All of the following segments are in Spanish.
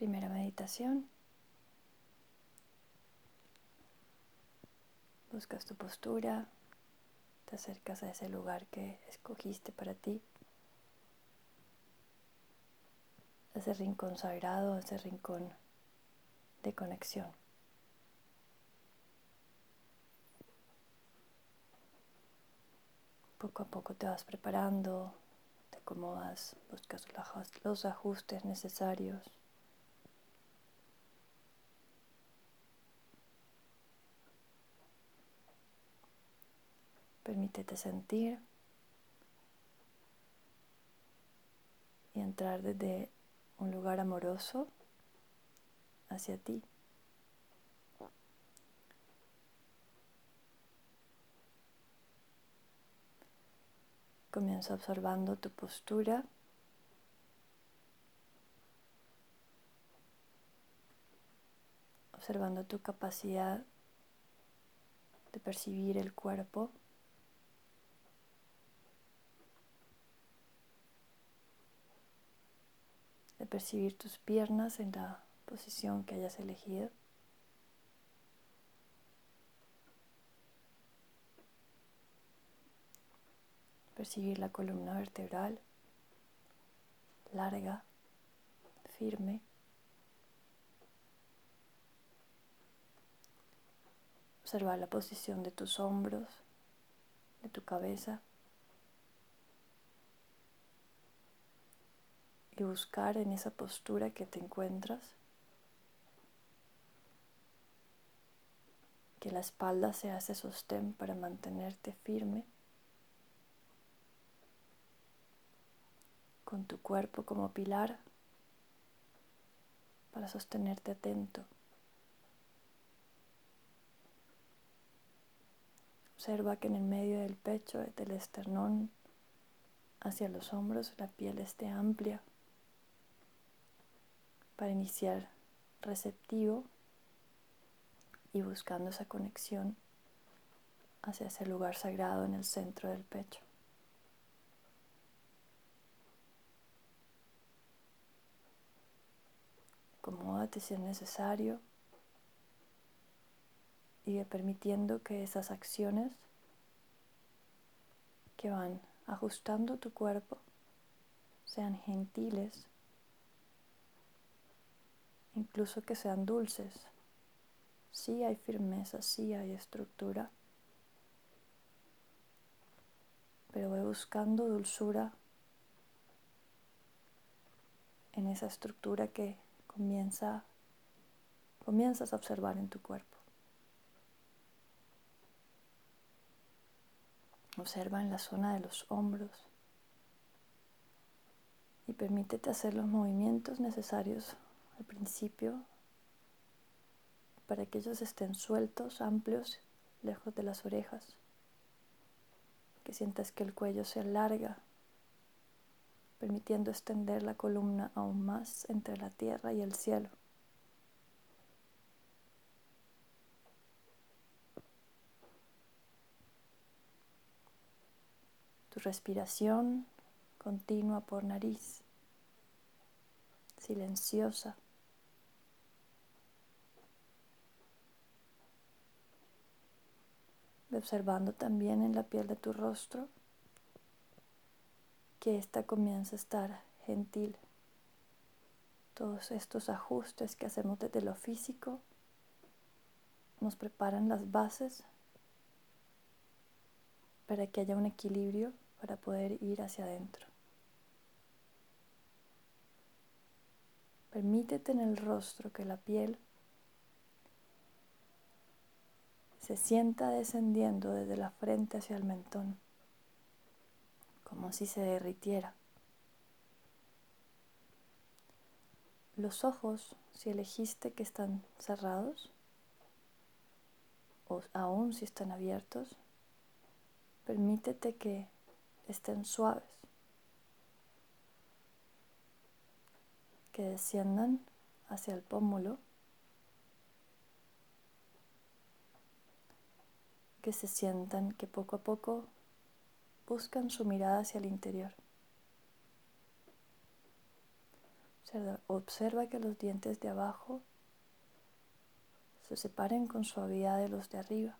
primera meditación. Buscas tu postura, te acercas a ese lugar que escogiste para ti, ese rincón sagrado, ese rincón de conexión. Poco a poco te vas preparando, te acomodas, buscas los ajustes necesarios. Permítete sentir y entrar desde un lugar amoroso hacia ti. Comienza observando tu postura. Observando tu capacidad de percibir el cuerpo. De percibir tus piernas en la posición que hayas elegido. Percibir la columna vertebral larga, firme. Observar la posición de tus hombros, de tu cabeza. Y buscar en esa postura que te encuentras que la espalda se hace sostén para mantenerte firme. con tu cuerpo como pilar para sostenerte atento. Observa que en el medio del pecho, del esternón hacia los hombros, la piel esté amplia para iniciar receptivo y buscando esa conexión hacia ese lugar sagrado en el centro del pecho. Acomódate si es necesario y permitiendo que esas acciones que van ajustando tu cuerpo sean gentiles, incluso que sean dulces. Sí hay firmeza, sí hay estructura, pero voy buscando dulzura en esa estructura que comienza, comienzas a observar en tu cuerpo. Observa en la zona de los hombros y permítete hacer los movimientos necesarios al principio para que ellos estén sueltos, amplios, lejos de las orejas. Que sientas que el cuello se alarga permitiendo extender la columna aún más entre la tierra y el cielo. Tu respiración continua por nariz, silenciosa. Observando también en la piel de tu rostro que ésta comienza a estar gentil. Todos estos ajustes que hacemos desde lo físico nos preparan las bases para que haya un equilibrio para poder ir hacia adentro. Permítete en el rostro que la piel se sienta descendiendo desde la frente hacia el mentón como si se derritiera. Los ojos, si elegiste que están cerrados, o aún si están abiertos, permítete que estén suaves, que desciendan hacia el pómulo, que se sientan que poco a poco buscan su mirada hacia el interior. Observa que los dientes de abajo se separen con suavidad de los de arriba,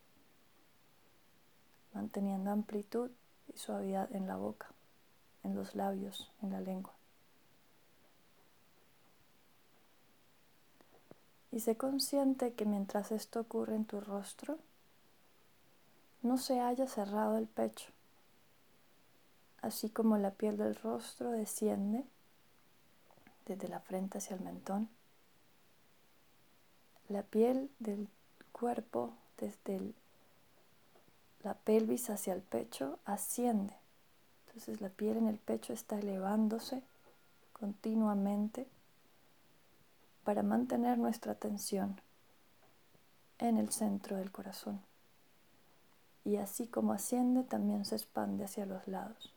manteniendo amplitud y suavidad en la boca, en los labios, en la lengua. Y sé consciente que mientras esto ocurre en tu rostro, no se haya cerrado el pecho, así como la piel del rostro desciende desde la frente hacia el mentón. La piel del cuerpo desde la pelvis hacia el pecho asciende. Entonces la piel en el pecho está elevándose continuamente para mantener nuestra atención en el centro del corazón. Y así como asciende, también se expande hacia los lados.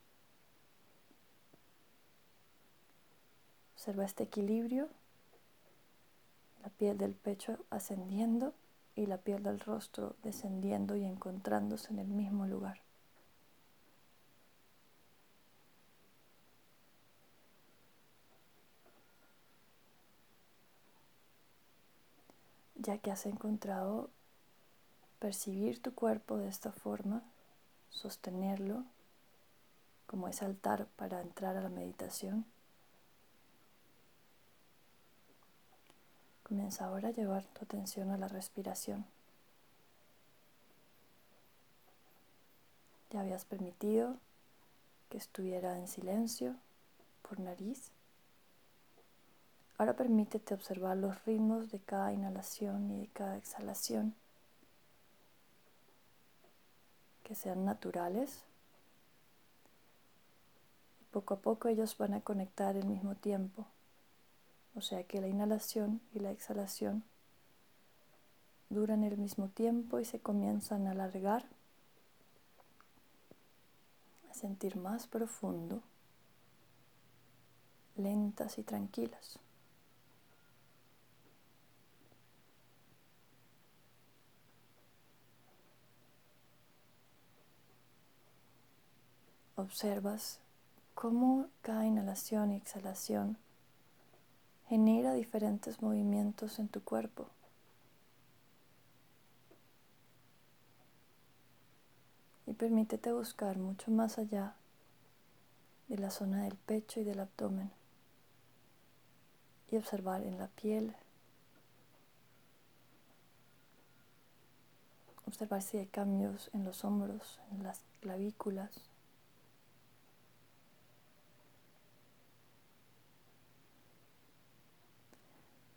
Observa este equilibrio, la piel del pecho ascendiendo y la piel del rostro descendiendo y encontrándose en el mismo lugar. Ya que has encontrado percibir tu cuerpo de esta forma, sostenerlo como es altar para entrar a la meditación, Comienza ahora a llevar tu atención a la respiración. Ya habías permitido que estuviera en silencio por nariz. Ahora permítete observar los ritmos de cada inhalación y de cada exhalación, que sean naturales. Poco a poco ellos van a conectar al mismo tiempo. O sea que la inhalación y la exhalación duran el mismo tiempo y se comienzan a alargar, a sentir más profundo, lentas y tranquilas. Observas cómo cada inhalación y exhalación genera diferentes movimientos en tu cuerpo. Y permítete buscar mucho más allá de la zona del pecho y del abdomen y observar en la piel, observar si hay cambios en los hombros, en las clavículas,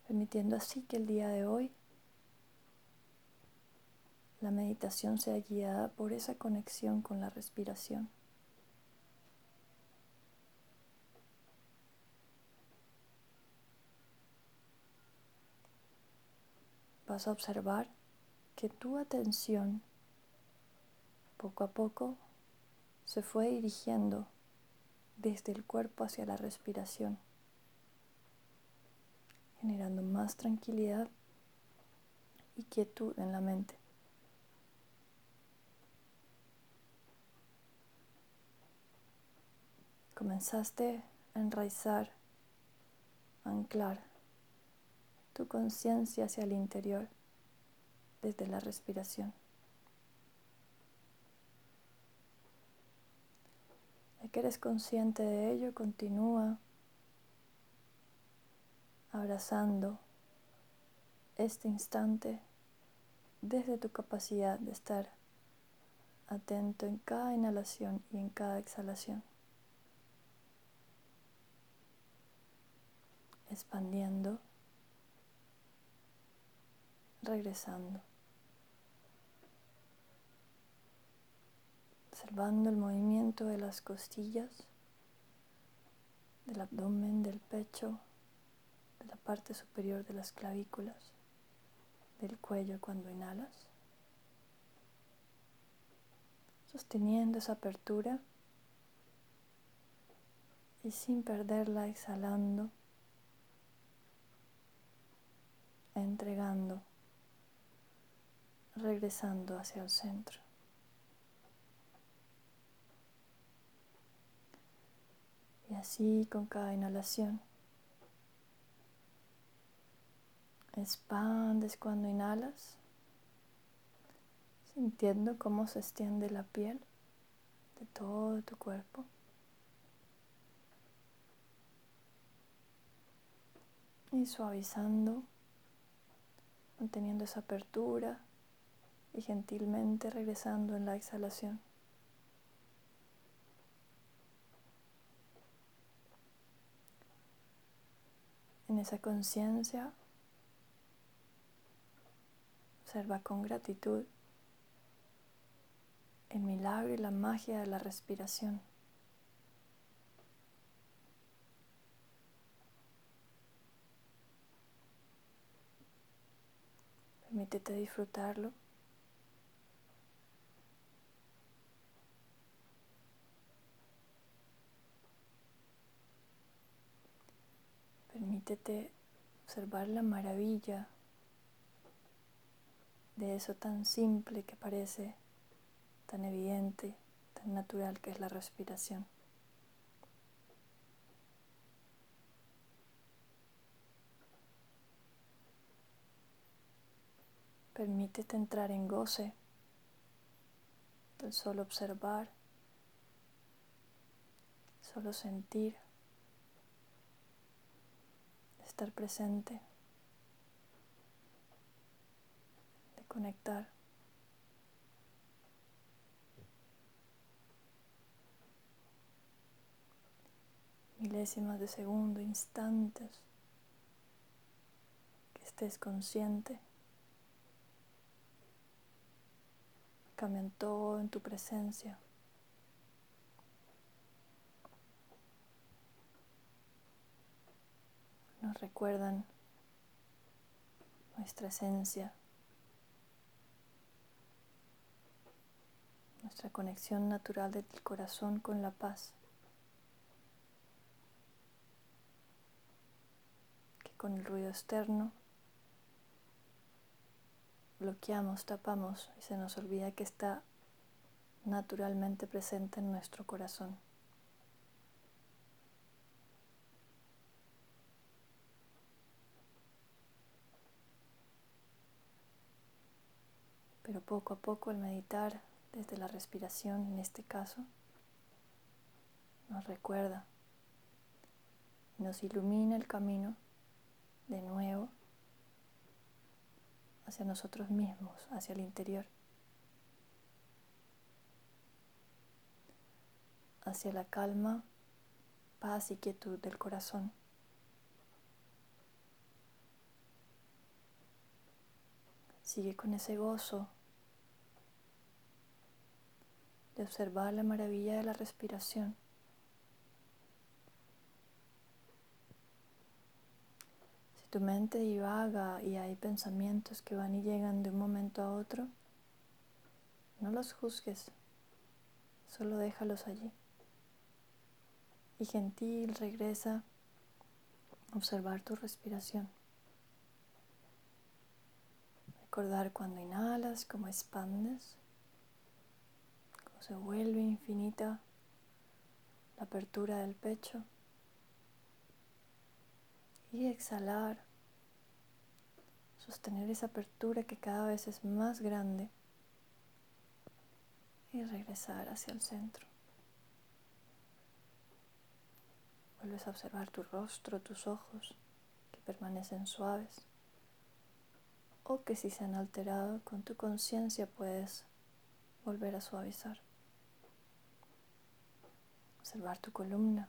permitiendo así que el día de hoy la meditación sea guiada por esa conexión con la respiración. Vas a observar que tu atención poco a poco se fue dirigiendo desde el cuerpo hacia la respiración generando más tranquilidad y quietud en la mente. Comenzaste a enraizar, a anclar tu conciencia hacia el interior desde la respiración. Ya que eres consciente de ello, continúa abrazando este instante desde tu capacidad de estar atento en cada inhalación y en cada exhalación. Expandiendo, regresando. Observando el movimiento de las costillas, del abdomen, del pecho, la parte superior de las clavículas, del cuello cuando inhalas, sosteniendo esa apertura y sin perderla exhalando, entregando, regresando hacia el centro. Y así con cada inhalación Expandes cuando inhalas, sintiendo cómo se extiende la piel de todo tu cuerpo. Y suavizando, manteniendo esa apertura y gentilmente regresando en la exhalación. En esa conciencia, observa con gratitud el milagro y la magia de la respiración. Permítete disfrutarlo. Permítete observar la maravilla de eso tan simple que parece tan evidente, tan natural que es la respiración. Permítete entrar en goce solo observar, solo sentir, estar presente, de conectar. Milésimas de segundo, instantes, que estés consciente. cambian todo en tu presencia. Nos recuerdan nuestra esencia, nuestra conexión natural del corazón con la paz, que con el ruido externo bloqueamos, tapamos y se nos olvida que está naturalmente presente en nuestro corazón. Pero poco a poco al meditar desde la respiración, en este caso, nos recuerda, nos ilumina el camino de nuevo hacia nosotros mismos, hacia el interior, hacia la calma, paz y quietud del corazón. Sigue con ese gozo de observar la maravilla de la respiración. tu mente divaga y hay pensamientos que van y llegan de un momento a otro, no los juzgues, solo déjalos allí. Y gentil regresa a observar tu respiración. Recordar cuando inhalas, cómo expandes, se vuelve infinita la apertura del pecho. Y exhalar sostener esa apertura que cada vez es más grande y regresar hacia el centro. Vuelves a observar tu rostro, tus ojos que permanecen suaves o que si se han alterado con tu conciencia puedes volver a suavizar. Observar tu columna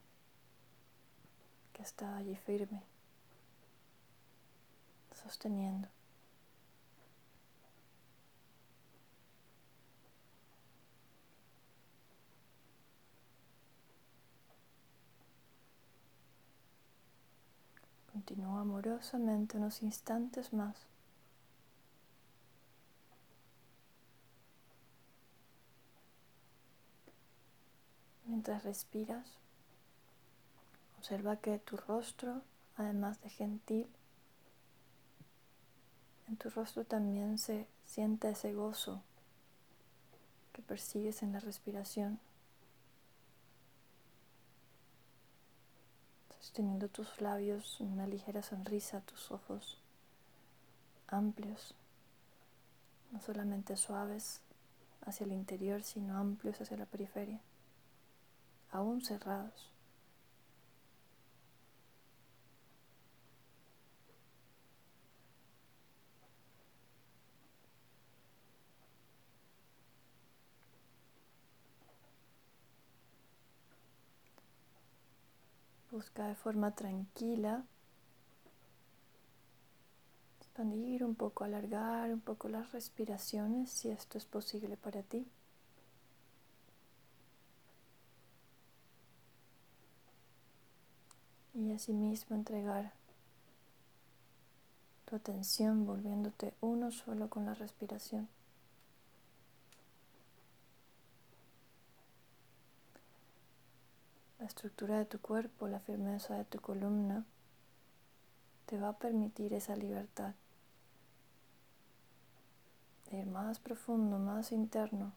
que está allí firme sosteniendo. Continúa amorosamente unos instantes más. Mientras respiras, observa que tu rostro, además de gentil, en tu rostro también se siente ese gozo que persigues en la respiración. Sosteniendo tus labios, una ligera sonrisa, tus ojos amplios, no solamente suaves hacia el interior, sino amplios hacia la periferia, aún cerrados. Busca de forma tranquila expandir un poco, alargar un poco las respiraciones si esto es posible para ti. Y asimismo entregar tu atención volviéndote uno solo con la respiración. La estructura de tu cuerpo, la firmeza de tu columna te va a permitir esa libertad de ir más profundo, más interno,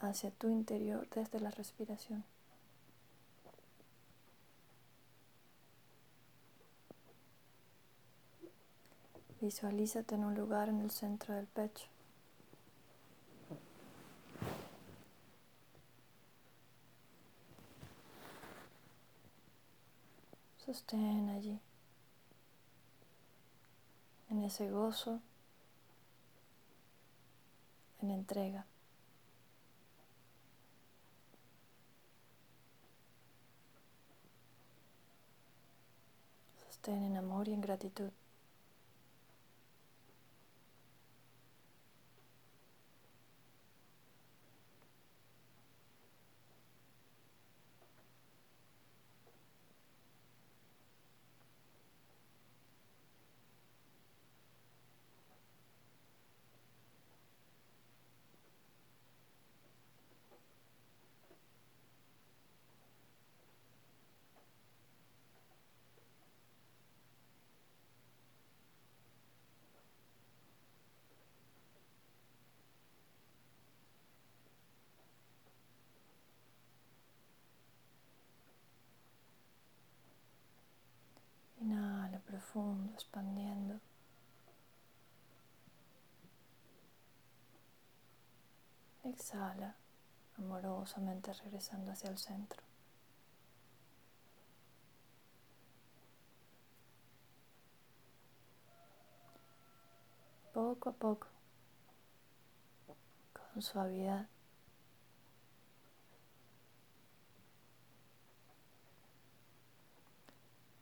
hacia tu interior desde la respiración. Visualízate en un lugar en el centro del pecho. Sostén allí, en ese gozo, en entrega. Sostén en amor y en gratitud. Profundo, expandiendo. Exhala amorosamente regresando hacia el centro. Poco a poco, con suavidad,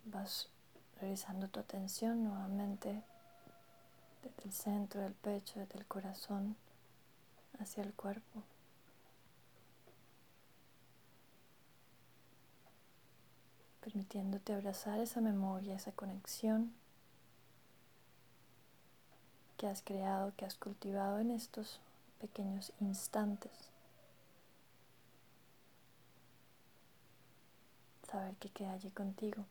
vas Revisando tu atención nuevamente desde el centro del pecho, desde el corazón hacia el cuerpo. Permitiéndote abrazar esa memoria, esa conexión que has creado, que has cultivado en estos pequeños instantes. Saber que queda allí contigo.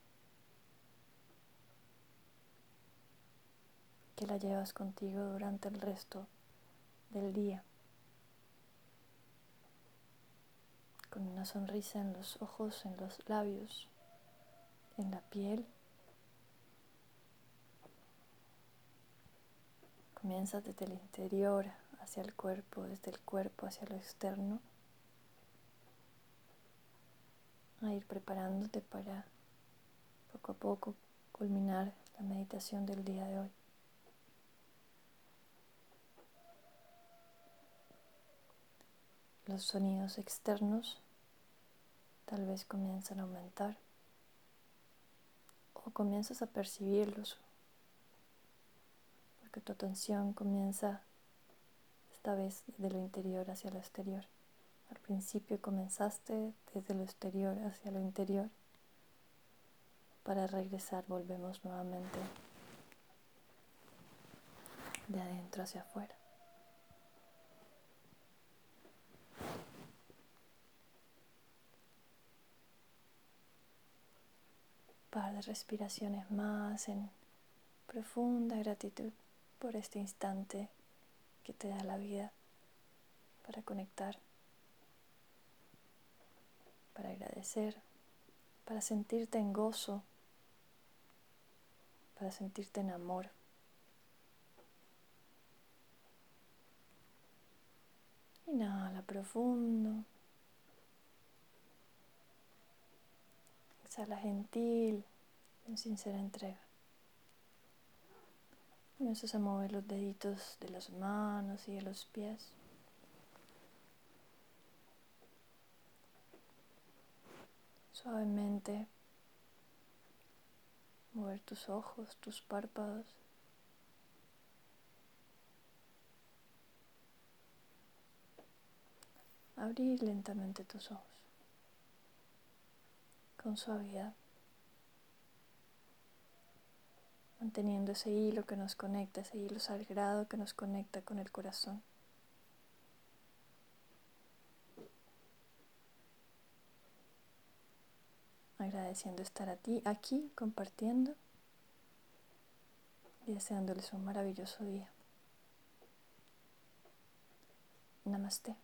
Que la llevas contigo durante el resto del día. Con una sonrisa en los ojos, en los labios, en la piel. Comienza desde el interior hacia el cuerpo, desde el cuerpo hacia lo externo, a ir preparándote para poco a poco culminar la meditación del día de hoy. Los sonidos externos tal vez comienzan a aumentar o comienzas a percibirlos porque tu atención comienza esta vez de lo interior hacia lo exterior. Al principio comenzaste desde lo exterior hacia lo interior. Para regresar volvemos nuevamente de adentro hacia afuera. Par de respiraciones más en profunda gratitud por este instante que te da la vida para conectar, para agradecer, para sentirte en gozo, para sentirte en amor. Inhala profundo. Exhala gentil, en sincera entrega. Comienzas a mover los deditos de las manos y de los pies. Suavemente mover tus ojos, tus párpados. Abrir lentamente tus ojos con suavidad, manteniendo ese hilo que nos conecta, ese hilo sagrado que nos conecta con el corazón. agradeciendo estar a ti, aquí compartiendo y deseándoles un maravilloso día. Namaste.